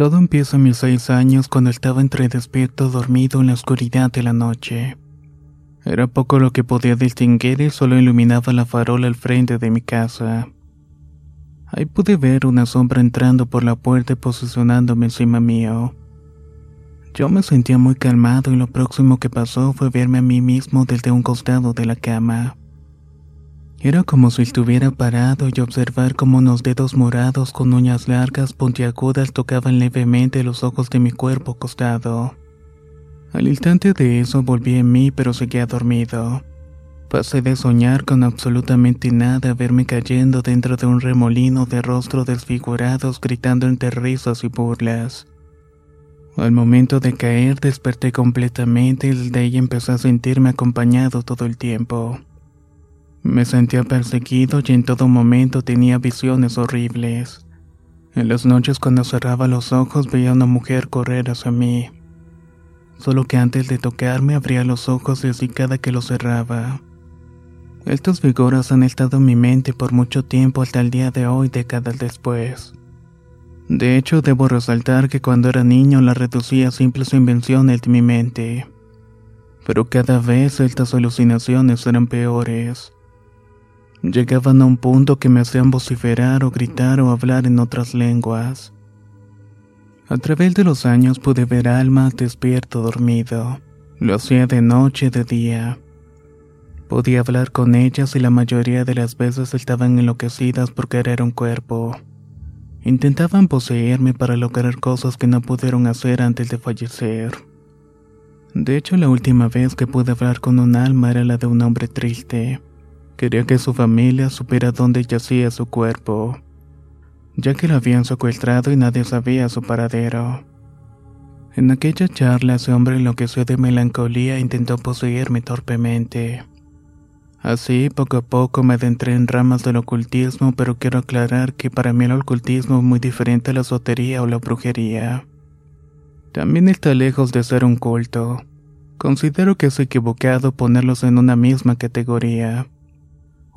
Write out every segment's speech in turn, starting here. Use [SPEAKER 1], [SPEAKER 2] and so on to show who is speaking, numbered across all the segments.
[SPEAKER 1] Todo empieza a mis seis años cuando estaba entre despierto dormido en la oscuridad de la noche. Era poco lo que podía distinguir y solo iluminaba la farola al frente de mi casa. Ahí pude ver una sombra entrando por la puerta y posicionándome encima mío. Yo me sentía muy calmado y lo próximo que pasó fue verme a mí mismo desde un costado de la cama. Era como si estuviera parado y observar como unos dedos morados con uñas largas puntiagudas tocaban levemente los ojos de mi cuerpo acostado. Al instante de eso volví en mí pero seguía dormido. Pasé de soñar con absolutamente nada a verme cayendo dentro de un remolino de rostros desfigurados gritando entre risas y burlas. Al momento de caer desperté completamente y desde ahí empecé a sentirme acompañado todo el tiempo. Me sentía perseguido y en todo momento tenía visiones horribles. En las noches cuando cerraba los ojos veía a una mujer correr hacia mí. Solo que antes de tocarme abría los ojos y así cada que los cerraba. Estas figuras han estado en mi mente por mucho tiempo hasta el día de hoy, décadas después. De hecho, debo resaltar que cuando era niño la reducía a simples invenciones de mi mente. Pero cada vez estas alucinaciones eran peores. Llegaban a un punto que me hacían vociferar o gritar o hablar en otras lenguas. A través de los años pude ver almas despierto dormido. Lo hacía de noche, de día. Podía hablar con ellas y la mayoría de las veces estaban enloquecidas por querer un cuerpo. Intentaban poseerme para lograr cosas que no pudieron hacer antes de fallecer. De hecho, la última vez que pude hablar con un alma era la de un hombre triste. Quería que su familia supiera dónde yacía su cuerpo, ya que lo habían secuestrado y nadie sabía su paradero. En aquella charla ese hombre enloqueció de melancolía e intentó poseerme torpemente. Así, poco a poco me adentré en ramas del ocultismo, pero quiero aclarar que para mí el ocultismo es muy diferente a la sotería o la brujería. También está lejos de ser un culto. Considero que es equivocado ponerlos en una misma categoría.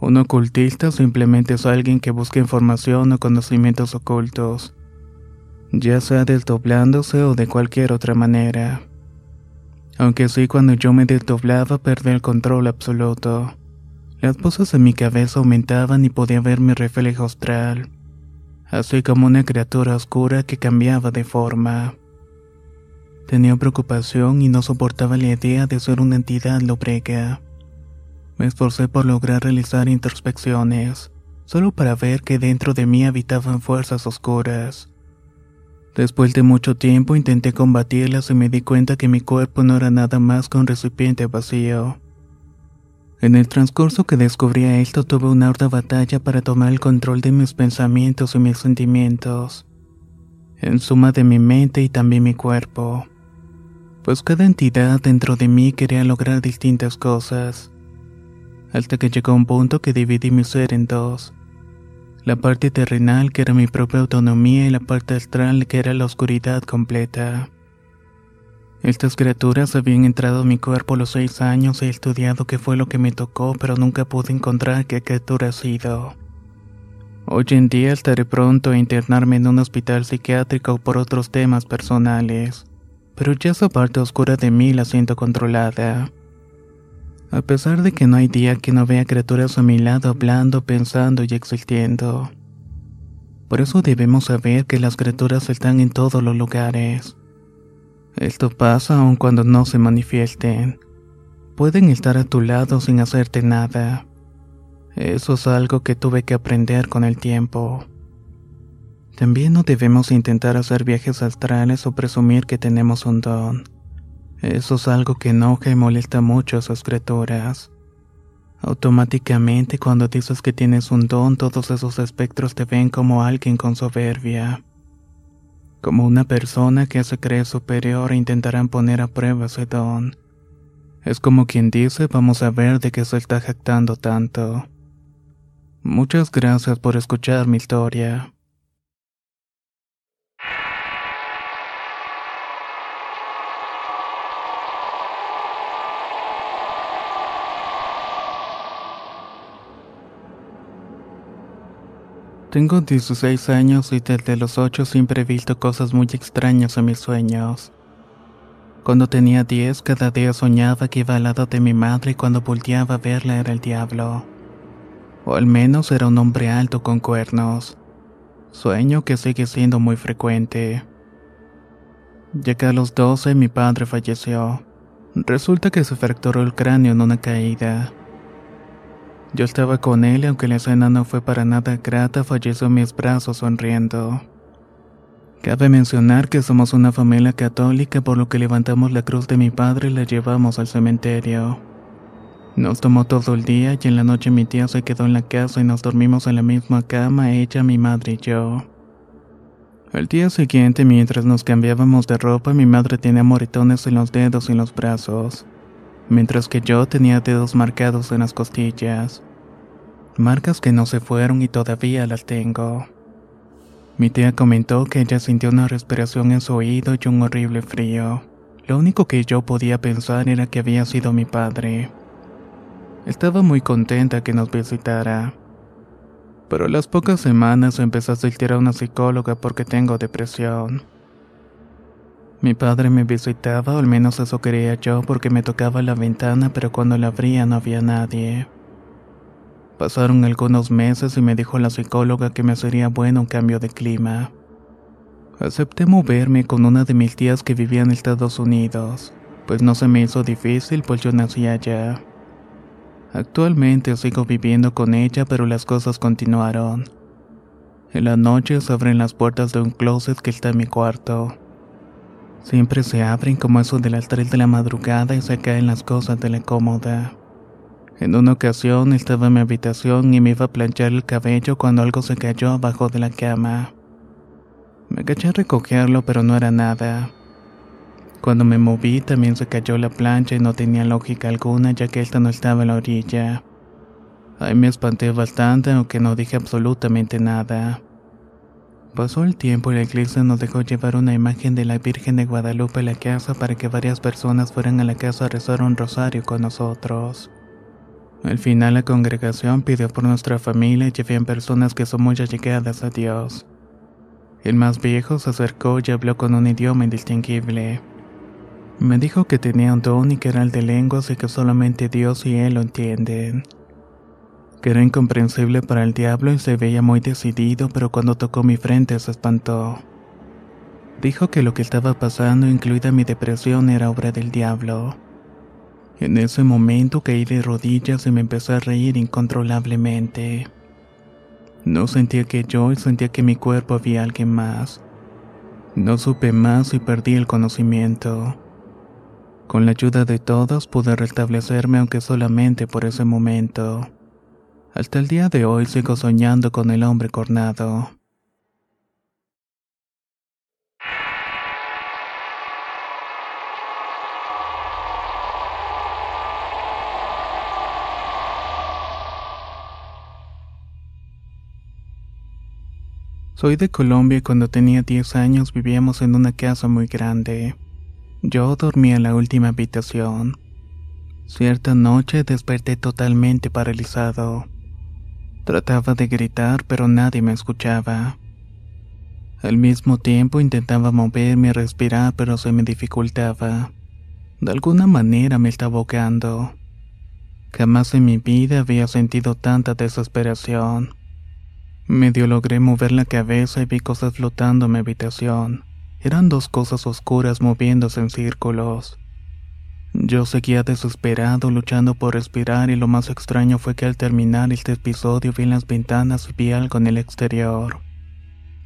[SPEAKER 1] Un ocultista simplemente es alguien que busca información o conocimientos ocultos, ya sea desdoblándose o de cualquier otra manera. Aunque sí, cuando yo me desdoblaba perdí el control absoluto. Las voces en mi cabeza aumentaban y podía ver mi reflejo astral, así como una criatura oscura que cambiaba de forma. Tenía preocupación y no soportaba la idea de ser una entidad lobrega. Me esforcé por lograr realizar introspecciones, solo para ver que dentro de mí habitaban fuerzas oscuras. Después de mucho tiempo intenté combatirlas y me di cuenta que mi cuerpo no era nada más que un recipiente vacío. En el transcurso que descubría esto tuve una arda batalla para tomar el control de mis pensamientos y mis sentimientos, en suma de mi mente y también mi cuerpo, pues cada entidad dentro de mí quería lograr distintas cosas hasta que llegó un punto que dividí mi ser en dos. La parte terrenal que era mi propia autonomía y la parte astral que era la oscuridad completa. Estas criaturas habían entrado a mi cuerpo a los seis años he estudiado qué fue lo que me tocó, pero nunca pude encontrar qué criatura ha sido. Hoy en día estaré pronto a internarme en un hospital psiquiátrico por otros temas personales, pero ya esa parte oscura de mí la siento controlada. A pesar de que no hay día que no vea criaturas a mi lado hablando, pensando y existiendo. Por eso debemos saber que las criaturas están en todos los lugares. Esto pasa aun cuando no se manifiesten. Pueden estar a tu lado sin hacerte nada. Eso es algo que tuve que aprender con el tiempo. También no debemos intentar hacer viajes astrales o presumir que tenemos un don. Eso es algo que enoja y molesta mucho a sus criaturas. Automáticamente cuando dices que tienes un don, todos esos espectros te ven como alguien con soberbia. Como una persona que se cree superior e intentarán poner a prueba ese don. Es como quien dice, vamos a ver de qué se está jactando tanto. Muchas gracias por escuchar mi historia. Tengo 16 años y desde los 8 siempre he visto cosas muy extrañas en mis sueños. Cuando tenía 10, cada día soñaba que iba al lado de mi madre y cuando volteaba a verla era el diablo. O al menos era un hombre alto con cuernos. Sueño que sigue siendo muy frecuente. Llegué a los 12 mi padre falleció. Resulta que se fracturó el cráneo en una caída. Yo estaba con él y aunque la escena no fue para nada grata, falleció en mis brazos sonriendo. Cabe mencionar que somos una familia católica por lo que levantamos la cruz de mi padre y la llevamos al cementerio. Nos tomó todo el día y en la noche mi tía se quedó en la casa y nos dormimos en la misma cama ella, mi madre y yo. Al día siguiente, mientras nos cambiábamos de ropa, mi madre tenía moretones en los dedos y en los brazos mientras que yo tenía dedos marcados en las costillas. Marcas que no se fueron y todavía las tengo. Mi tía comentó que ella sintió una respiración en su oído y un horrible frío. Lo único que yo podía pensar era que había sido mi padre. Estaba muy contenta que nos visitara. Pero a las pocas semanas empezó a asistir a una psicóloga porque tengo depresión. Mi padre me visitaba, o al menos eso quería yo, porque me tocaba la ventana, pero cuando la abría no había nadie. Pasaron algunos meses y me dijo la psicóloga que me sería bueno un cambio de clima. Acepté moverme con una de mis tías que vivía en Estados Unidos, pues no se me hizo difícil, pues yo nací allá. Actualmente sigo viviendo con ella, pero las cosas continuaron. En la noche se abren las puertas de un closet que está en mi cuarto. Siempre se abren como eso de las 3 de la madrugada y se caen las cosas de la cómoda. En una ocasión estaba en mi habitación y me iba a planchar el cabello cuando algo se cayó abajo de la cama. Me agaché a recogerlo pero no era nada. Cuando me moví también se cayó la plancha y no tenía lógica alguna ya que esta no estaba en la orilla. Ahí me espanté bastante aunque no dije absolutamente nada. Pasó el tiempo y la iglesia nos dejó llevar una imagen de la Virgen de Guadalupe a la casa para que varias personas fueran a la casa a rezar un rosario con nosotros. Al final la congregación pidió por nuestra familia y habían personas que son muy allegadas a Dios. El más viejo se acercó y habló con un idioma indistinguible. Me dijo que tenía un don y que era el de lenguas y que solamente Dios y él lo entienden que era incomprensible para el diablo y se veía muy decidido, pero cuando tocó mi frente se espantó. Dijo que lo que estaba pasando, incluida mi depresión, era obra del diablo. En ese momento caí de rodillas y me empecé a reír incontrolablemente. No sentía que yo y sentía que mi cuerpo había alguien más. No supe más y perdí el conocimiento. Con la ayuda de todos pude restablecerme aunque solamente por ese momento. Hasta el día de hoy sigo soñando con el hombre cornado. Soy de Colombia y cuando tenía 10 años vivíamos en una casa muy grande. Yo dormía en la última habitación. Cierta noche desperté totalmente paralizado. Trataba de gritar, pero nadie me escuchaba. Al mismo tiempo intentaba moverme y respirar, pero se me dificultaba. De alguna manera me estaba ahogando. Jamás en mi vida había sentido tanta desesperación. Medio logré mover la cabeza y vi cosas flotando en mi habitación. Eran dos cosas oscuras moviéndose en círculos. Yo seguía desesperado luchando por respirar y lo más extraño fue que al terminar este episodio vi en las ventanas y vi algo en el exterior.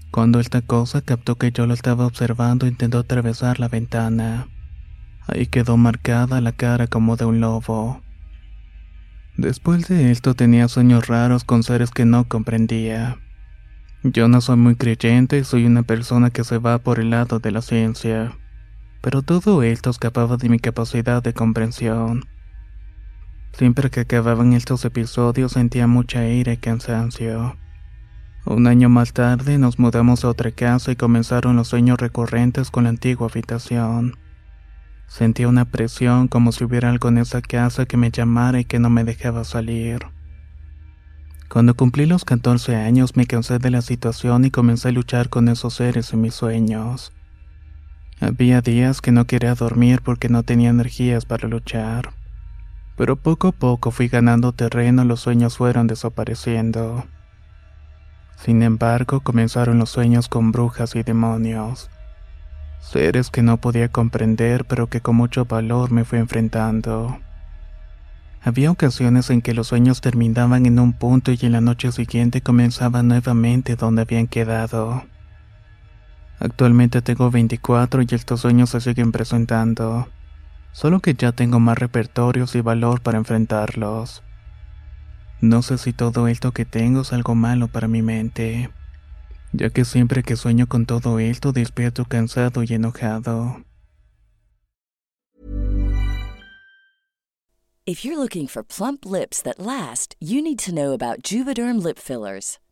[SPEAKER 1] Cuando esta cosa captó que yo lo estaba observando intentó atravesar la ventana. Ahí quedó marcada la cara como de un lobo. Después de esto tenía sueños raros con seres que no comprendía. Yo no soy muy creyente, soy una persona que se va por el lado de la ciencia. Pero todo esto escapaba de mi capacidad de comprensión. Siempre que acababan estos episodios sentía mucha ira y cansancio. Un año más tarde nos mudamos a otra casa y comenzaron los sueños recurrentes con la antigua habitación. Sentía una presión como si hubiera algo en esa casa que me llamara y que no me dejaba salir. Cuando cumplí los 14 años me cansé de la situación y comencé a luchar con esos seres en mis sueños. Había días que no quería dormir porque no tenía energías para luchar. Pero poco a poco fui ganando terreno y los sueños fueron desapareciendo. Sin embargo, comenzaron los sueños con brujas y demonios. Seres que no podía comprender pero que con mucho valor me fui enfrentando. Había ocasiones en que los sueños terminaban en un punto y en la noche siguiente comenzaban nuevamente donde habían quedado. Actualmente tengo 24 y estos sueños se siguen presentando, solo que ya tengo más repertorios y valor para enfrentarlos. No sé si todo esto que tengo es algo malo para mi mente, ya que siempre que sueño con todo esto despierto cansado y enojado.
[SPEAKER 2] If you're looking for plump lips that last, you need to know about Juvederm lip fillers.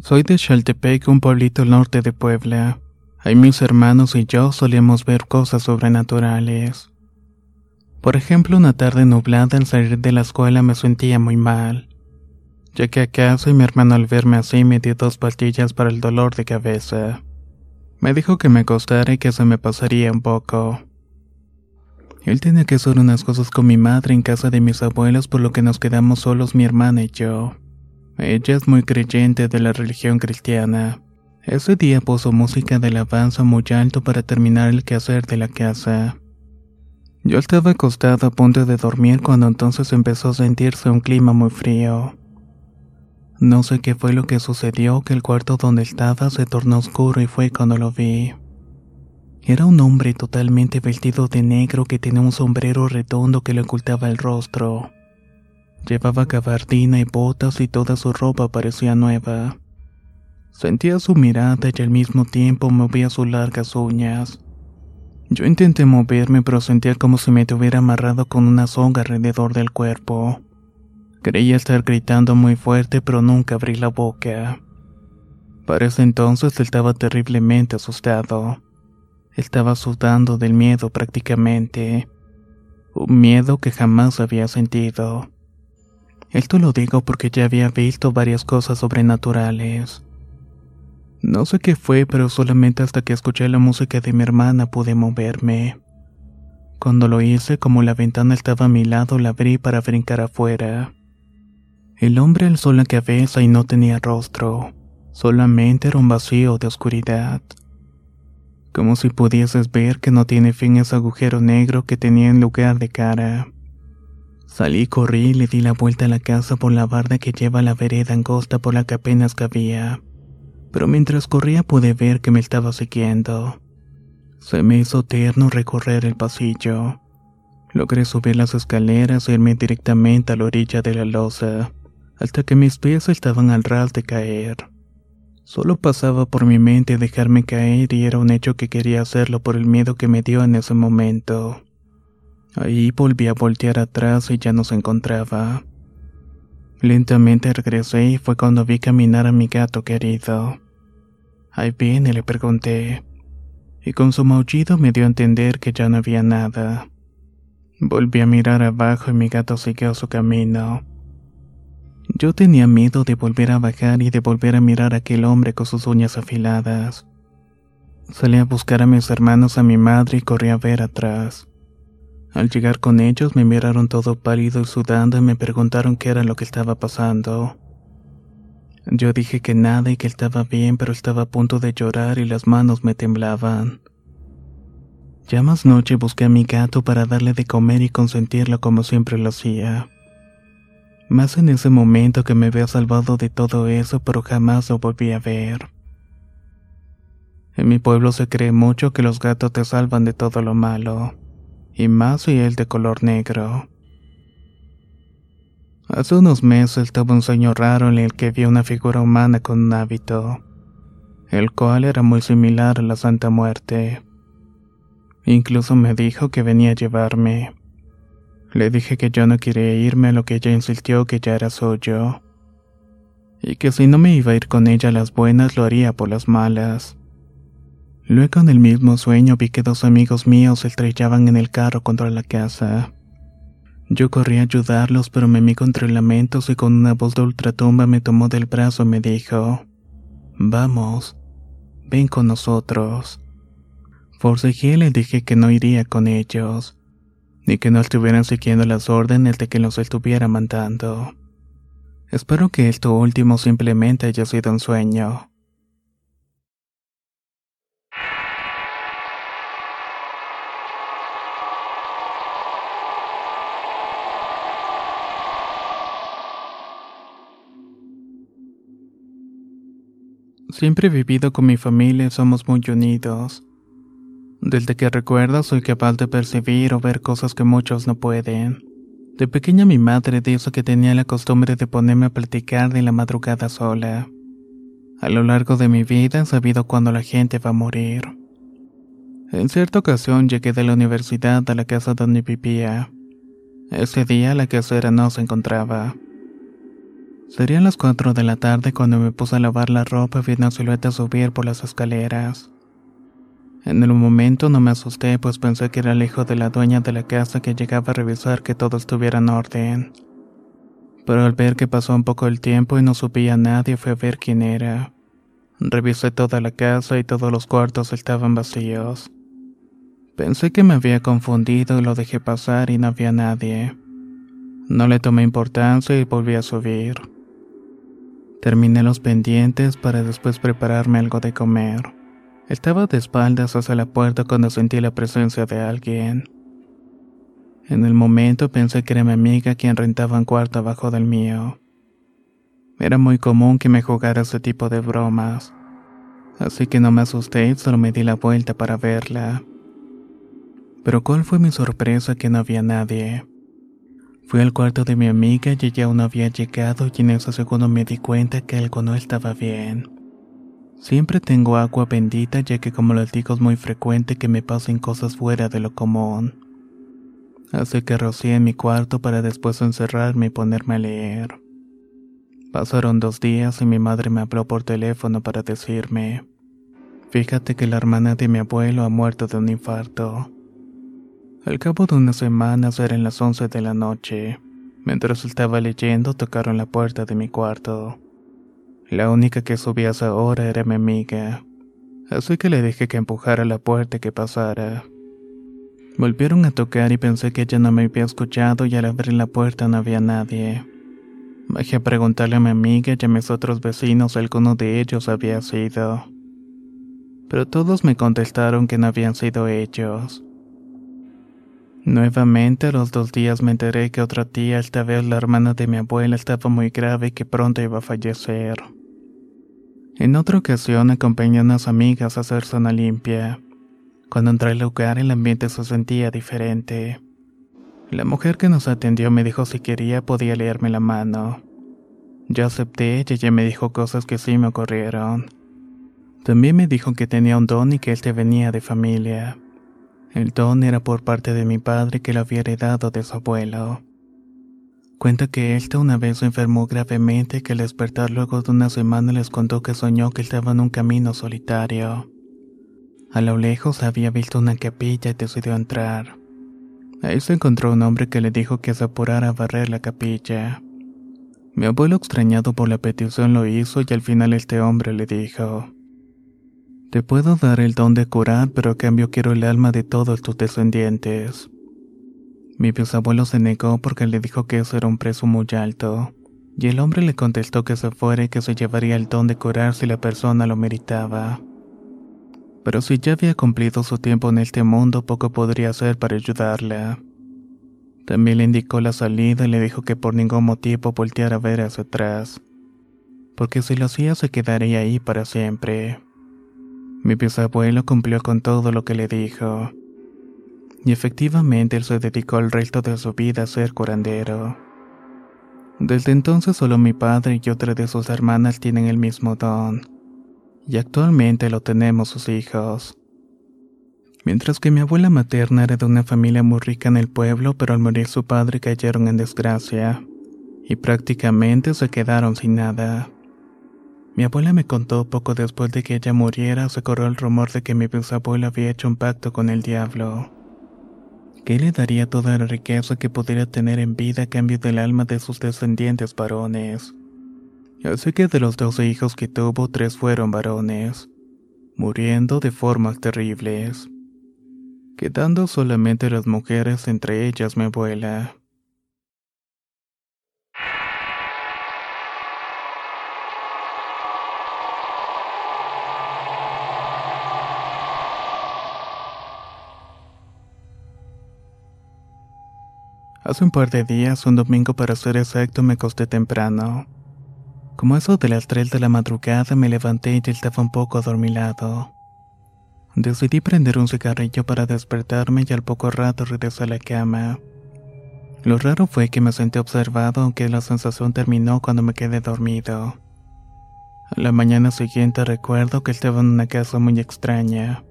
[SPEAKER 1] Soy de Chaltepec, un pueblito al norte de Puebla. Ahí mis hermanos y yo solíamos ver cosas sobrenaturales. Por ejemplo, una tarde nublada al salir de la escuela me sentía muy mal. Llegué a casa y mi hermano al verme así me dio dos pastillas para el dolor de cabeza. Me dijo que me acostara y que se me pasaría un poco. Él tenía que hacer unas cosas con mi madre en casa de mis abuelos por lo que nos quedamos solos mi hermana y yo. Ella es muy creyente de la religión cristiana. Ese día puso música de alabanza muy alto para terminar el quehacer de la casa. Yo estaba acostado a punto de dormir cuando entonces empezó a sentirse un clima muy frío. No sé qué fue lo que sucedió, que el cuarto donde estaba se tornó oscuro y fue cuando lo vi. Era un hombre totalmente vestido de negro que tenía un sombrero redondo que le ocultaba el rostro. Llevaba gabardina y botas y toda su ropa parecía nueva. Sentía su mirada y al mismo tiempo movía sus largas uñas. Yo intenté moverme pero sentía como si me tuviera amarrado con una soga alrededor del cuerpo. Creía estar gritando muy fuerte pero nunca abrí la boca. Para ese entonces estaba terriblemente asustado. Estaba sudando del miedo prácticamente. Un miedo que jamás había sentido. Esto lo digo porque ya había visto varias cosas sobrenaturales. No sé qué fue, pero solamente hasta que escuché la música de mi hermana pude moverme. Cuando lo hice, como la ventana estaba a mi lado, la abrí para brincar afuera. El hombre alzó la cabeza y no tenía rostro, solamente era un vacío de oscuridad. Como si pudieses ver que no tiene fin ese agujero negro que tenía en lugar de cara. Salí, corrí y le di la vuelta a la casa por la barda que lleva a la vereda angosta por la que apenas cabía. Pero mientras corría pude ver que me estaba siguiendo. Se me hizo eterno recorrer el pasillo. Logré subir las escaleras e irme directamente a la orilla de la losa, hasta que mis pies estaban al ras de caer. Solo pasaba por mi mente dejarme caer y era un hecho que quería hacerlo por el miedo que me dio en ese momento. Ahí volví a voltear atrás y ya no se encontraba. Lentamente regresé y fue cuando vi caminar a mi gato querido. Ahí viene, le pregunté y con su maullido me dio a entender que ya no había nada. Volví a mirar abajo y mi gato siguió su camino. Yo tenía miedo de volver a bajar y de volver a mirar a aquel hombre con sus uñas afiladas. Salí a buscar a mis hermanos, a mi madre y corrí a ver atrás. Al llegar con ellos me miraron todo pálido y sudando y me preguntaron qué era lo que estaba pasando. Yo dije que nada y que estaba bien, pero estaba a punto de llorar y las manos me temblaban. Ya más noche busqué a mi gato para darle de comer y consentirlo como siempre lo hacía. Más en ese momento que me había salvado de todo eso, pero jamás lo volví a ver. En mi pueblo se cree mucho que los gatos te salvan de todo lo malo, y más si el de color negro. Hace unos meses tuve un sueño raro en el que vi una figura humana con un hábito, el cual era muy similar a la Santa Muerte. Incluso me dijo que venía a llevarme. Le dije que yo no quería irme, a lo que ella insistió que ya era suyo. Y que si no me iba a ir con ella las buenas, lo haría por las malas. Luego en el mismo sueño vi que dos amigos míos se estrellaban en el carro contra la casa. Yo corrí a ayudarlos, pero me vi entre lamentos y con una voz de ultratumba me tomó del brazo y me dijo, Vamos, ven con nosotros. Forcejé y le dije que no iría con ellos, ni que no estuvieran siguiendo las órdenes de que los estuviera mandando. Espero que esto último simplemente haya sido un sueño. Siempre he vivido con mi familia y somos muy unidos. Desde que recuerdo soy capaz de percibir o ver cosas que muchos no pueden. De pequeña mi madre dijo que tenía la costumbre de ponerme a platicar de la madrugada sola. A lo largo de mi vida he sabido cuándo la gente va a morir. En cierta ocasión llegué de la universidad a la casa donde vivía. Ese día la casera no se encontraba. Serían las 4 de la tarde cuando me puse a lavar la ropa y vi una silueta subir por las escaleras. En el momento no me asusté pues pensé que era el hijo de la dueña de la casa que llegaba a revisar que todo estuviera en orden. Pero al ver que pasó un poco el tiempo y no subía nadie fue a ver quién era. Revisé toda la casa y todos los cuartos estaban vacíos. Pensé que me había confundido y lo dejé pasar y no había nadie. No le tomé importancia y volví a subir. Terminé los pendientes para después prepararme algo de comer. Estaba de espaldas hacia la puerta cuando sentí la presencia de alguien. En el momento pensé que era mi amiga quien rentaba un cuarto abajo del mío. Era muy común que me jugara ese tipo de bromas, así que no me asusté solo me di la vuelta para verla. Pero cuál fue mi sorpresa que no había nadie. Fui al cuarto de mi amiga y ella aún no había llegado y en ese segundo me di cuenta que algo no estaba bien. Siempre tengo agua bendita ya que como les digo es muy frecuente que me pasen cosas fuera de lo común. Así que rocié en mi cuarto para después encerrarme y ponerme a leer. Pasaron dos días y mi madre me habló por teléfono para decirme, fíjate que la hermana de mi abuelo ha muerto de un infarto. Al cabo de unas semanas eran las once de la noche. Mientras estaba leyendo, tocaron la puerta de mi cuarto. La única que subía a esa hora era mi amiga, así que le dije que empujara la puerta y que pasara. Volvieron a tocar y pensé que ella no me había escuchado y al abrir la puerta no había nadie. Bajé a preguntarle a mi amiga y a mis otros vecinos alguno de ellos había sido. Pero todos me contestaron que no habían sido ellos. Nuevamente a los dos días me enteré que otra tía, esta vez la hermana de mi abuela, estaba muy grave y que pronto iba a fallecer. En otra ocasión acompañé a unas amigas a hacerse una limpia. Cuando entré al lugar el ambiente se sentía diferente. La mujer que nos atendió me dijo si quería podía leerme la mano. Yo acepté y ella me dijo cosas que sí me ocurrieron. También me dijo que tenía un don y que este venía de familia. El don era por parte de mi padre que lo había heredado de su abuelo. Cuenta que éste una vez se enfermó gravemente y que al despertar luego de una semana les contó que soñó que estaba en un camino solitario. A lo lejos había visto una capilla y decidió entrar. Ahí se encontró un hombre que le dijo que se apurara a barrer la capilla. Mi abuelo extrañado por la petición lo hizo y al final este hombre le dijo, Te puedo dar el don de curar, pero a cambio quiero el alma de todos tus descendientes. Mi bisabuelo se negó porque le dijo que eso era un precio muy alto, y el hombre le contestó que se fuera y que se llevaría el don de curar si la persona lo meritaba pero si ya había cumplido su tiempo en este mundo, poco podría hacer para ayudarla. También le indicó la salida y le dijo que por ningún motivo volteara a ver hacia atrás, porque si lo hacía se quedaría ahí para siempre. Mi bisabuelo cumplió con todo lo que le dijo. Y efectivamente él se dedicó el resto de su vida a ser curandero. Desde entonces solo mi padre y otra de sus hermanas tienen el mismo don y actualmente lo tenemos sus hijos. Mientras que mi abuela materna era de una familia muy rica en el pueblo, pero al morir su padre cayeron en desgracia, y prácticamente se quedaron sin nada. Mi abuela me contó poco después de que ella muriera, se corrió el rumor de que mi bisabuela había hecho un pacto con el diablo, que le daría toda la riqueza que pudiera tener en vida a cambio del alma de sus descendientes varones. Así que de los doce hijos que tuvo, tres fueron varones, muriendo de formas terribles, quedando solamente las mujeres, entre ellas mi abuela. Hace un par de días, un domingo para ser exacto, me acosté temprano. Como eso de las 3 de la madrugada me levanté y estaba un poco adormilado. Decidí prender un cigarrillo para despertarme y al poco rato regresé a la cama. Lo raro fue que me sentí observado aunque la sensación terminó cuando me quedé dormido. A la mañana siguiente recuerdo que estaba en una casa muy extraña.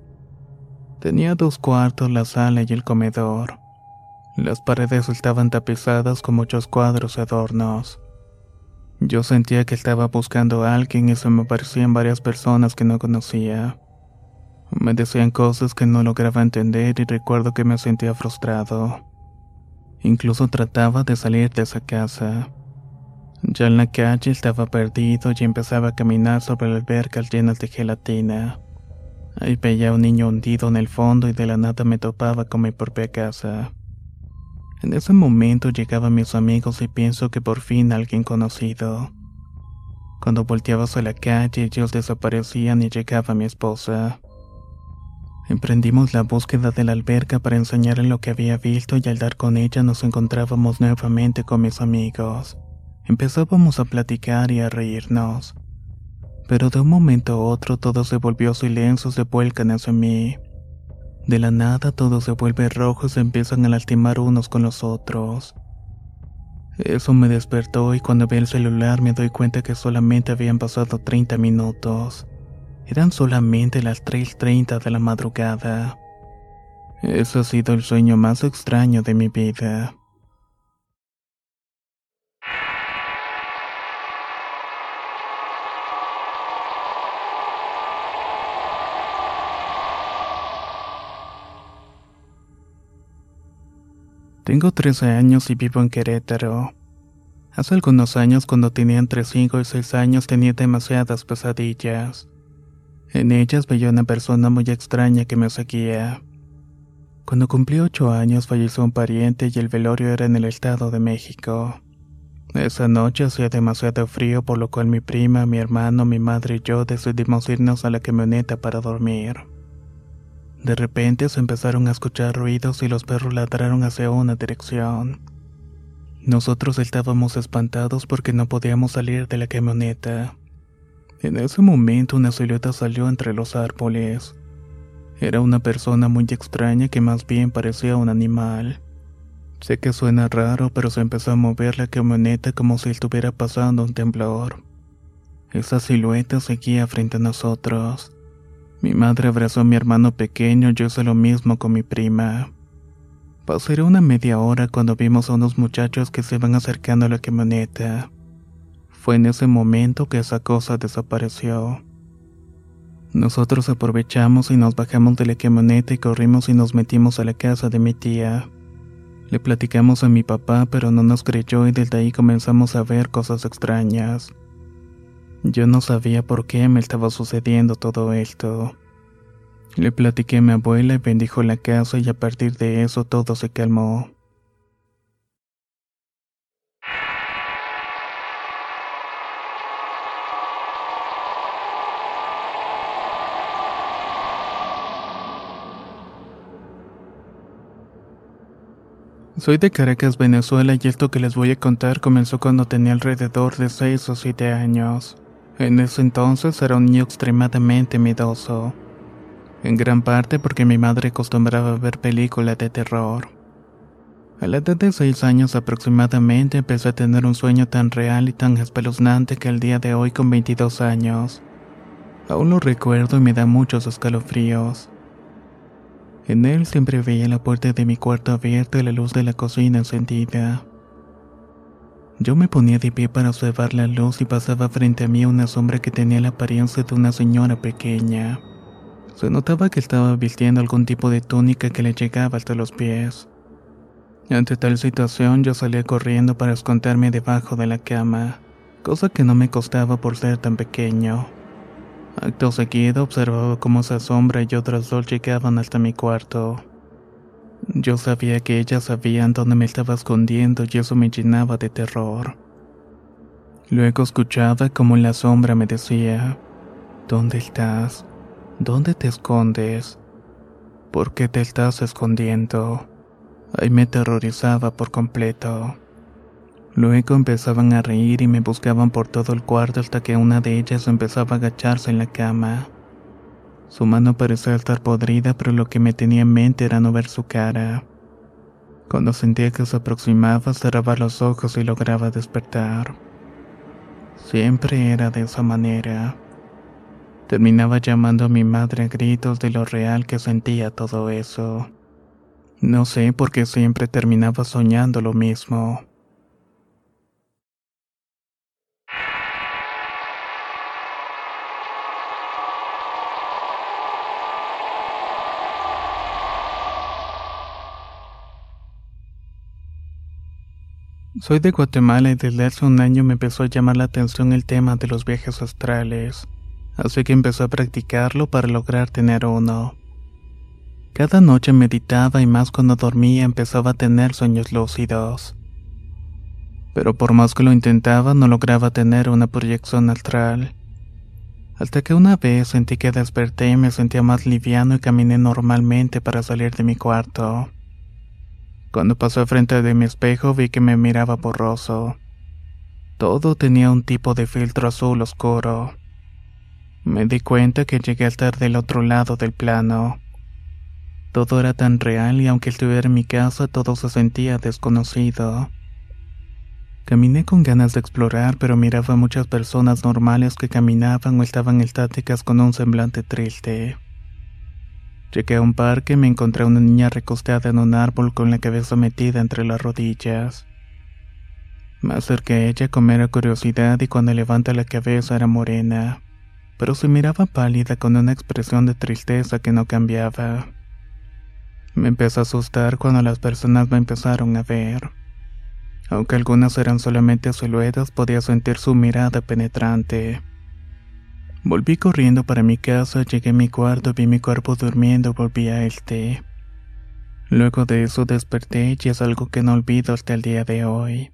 [SPEAKER 1] Tenía dos cuartos, la sala y el comedor. Las paredes estaban tapizadas con muchos cuadros y adornos. Yo sentía que estaba buscando a alguien y se me aparecían varias personas que no conocía. Me decían cosas que no lograba entender y recuerdo que me sentía frustrado. Incluso trataba de salir de esa casa. Ya en la calle estaba perdido y empezaba a caminar sobre albercas llenas de gelatina. Ahí veía a un niño hundido en el fondo y de la nada me topaba con mi propia casa. En ese momento llegaban mis amigos y pienso que por fin alguien conocido. Cuando volteaba hacia la calle, ellos desaparecían y llegaba mi esposa. Emprendimos la búsqueda de la alberca para enseñarle lo que había visto y al dar con ella nos encontrábamos nuevamente con mis amigos. Empezábamos a platicar y a reírnos. Pero de un momento a otro todo se volvió silencio se vuelcan hacia mí. De la nada todo se vuelve rojo y se empiezan a lastimar unos con los otros. Eso me despertó y cuando vi el celular me doy cuenta que solamente habían pasado 30 minutos. Eran solamente las 3.30 de la madrugada. Ese ha sido el sueño más extraño de mi vida. Tengo 13 años y vivo en Querétaro. Hace algunos años, cuando tenía entre 5 y 6 años, tenía demasiadas pesadillas. En ellas veía una persona muy extraña que me seguía. Cuando cumplí 8 años falleció un pariente y el velorio era en el Estado de México. Esa noche hacía demasiado frío, por lo cual mi prima, mi hermano, mi madre y yo decidimos irnos a la camioneta para dormir. De repente se empezaron a escuchar ruidos y los perros ladraron hacia una dirección. Nosotros estábamos espantados porque no podíamos salir de la camioneta. En ese momento una silueta salió entre los árboles. Era una persona muy extraña que más bien parecía un animal. Sé que suena raro, pero se empezó a mover la camioneta como si estuviera pasando un temblor. Esa silueta seguía frente a nosotros. Mi madre abrazó a mi hermano pequeño, yo hice lo mismo con mi prima. Pasaré una media hora cuando vimos a unos muchachos que se iban acercando a la camioneta. Fue en ese momento que esa cosa desapareció. Nosotros aprovechamos y nos bajamos de la camioneta y corrimos y nos metimos a la casa de mi tía. Le platicamos a mi papá, pero no nos creyó y desde ahí comenzamos a ver cosas extrañas. Yo no sabía por qué me estaba sucediendo todo esto. Le platiqué a mi abuela y bendijo la casa y a partir de eso todo se calmó. Soy de Caracas, Venezuela y esto que les voy a contar comenzó cuando tenía alrededor de 6 o 7 años. En ese entonces era un niño extremadamente miedoso en gran parte porque mi madre acostumbraba a ver películas de terror. A la edad de seis años aproximadamente empecé a tener un sueño tan real y tan espeluznante que al día de hoy con 22 años. Aún lo recuerdo y me da muchos escalofríos. En él siempre veía la puerta de mi cuarto abierta y la luz de la cocina encendida. Yo me ponía de pie para observar la luz y pasaba frente a mí una sombra que tenía la apariencia de una señora pequeña. Se notaba que estaba vistiendo algún tipo de túnica que le llegaba hasta los pies. Ante tal situación yo salía corriendo para esconderme debajo de la cama, cosa que no me costaba por ser tan pequeño. Acto seguido observaba cómo esa sombra y otras dos llegaban hasta mi cuarto. Yo sabía que ellas sabían dónde me estaba escondiendo y eso me llenaba de terror. Luego escuchaba como la sombra me decía, ¿Dónde estás? ¿Dónde te escondes? ¿Por qué te estás escondiendo? Ahí me terrorizaba por completo. Luego empezaban a reír y me buscaban por todo el cuarto hasta que una de ellas empezaba a agacharse en la cama. Su mano parecía estar podrida, pero lo que me tenía en mente era no ver su cara. Cuando sentía que se aproximaba, cerraba los ojos y lograba despertar. Siempre era de esa manera. Terminaba llamando a mi madre a gritos de lo real que sentía todo eso. No sé por qué siempre terminaba soñando lo mismo. Soy de Guatemala y desde hace un año me empezó a llamar la atención el tema de los viajes astrales así que empezó a practicarlo para lograr tener uno. Cada noche meditaba y más cuando dormía empezaba a tener sueños lúcidos. Pero por más que lo intentaba no lograba tener una proyección astral. Hasta que una vez sentí que desperté y me sentía más liviano y caminé normalmente para salir de mi cuarto. Cuando pasé frente de mi espejo vi que me miraba borroso. Todo tenía un tipo de filtro azul oscuro. Me di cuenta que llegué a estar del otro lado del plano. Todo era tan real y aunque estuviera en mi casa todo se sentía desconocido. Caminé con ganas de explorar, pero miraba a muchas personas normales que caminaban o estaban estáticas con un semblante triste. Llegué a un parque y me encontré a una niña recostada en un árbol con la cabeza metida entre las rodillas. Me acerqué a ella con mera curiosidad y cuando levanta la cabeza era morena pero se miraba pálida con una expresión de tristeza que no cambiaba. Me empezó a asustar cuando las personas me empezaron a ver. Aunque algunas eran solamente siluetas, podía sentir su mirada penetrante. Volví corriendo para mi casa, llegué a mi cuarto, vi mi cuerpo durmiendo, volví a este. Luego de eso desperté y es algo que no olvido hasta el día de hoy.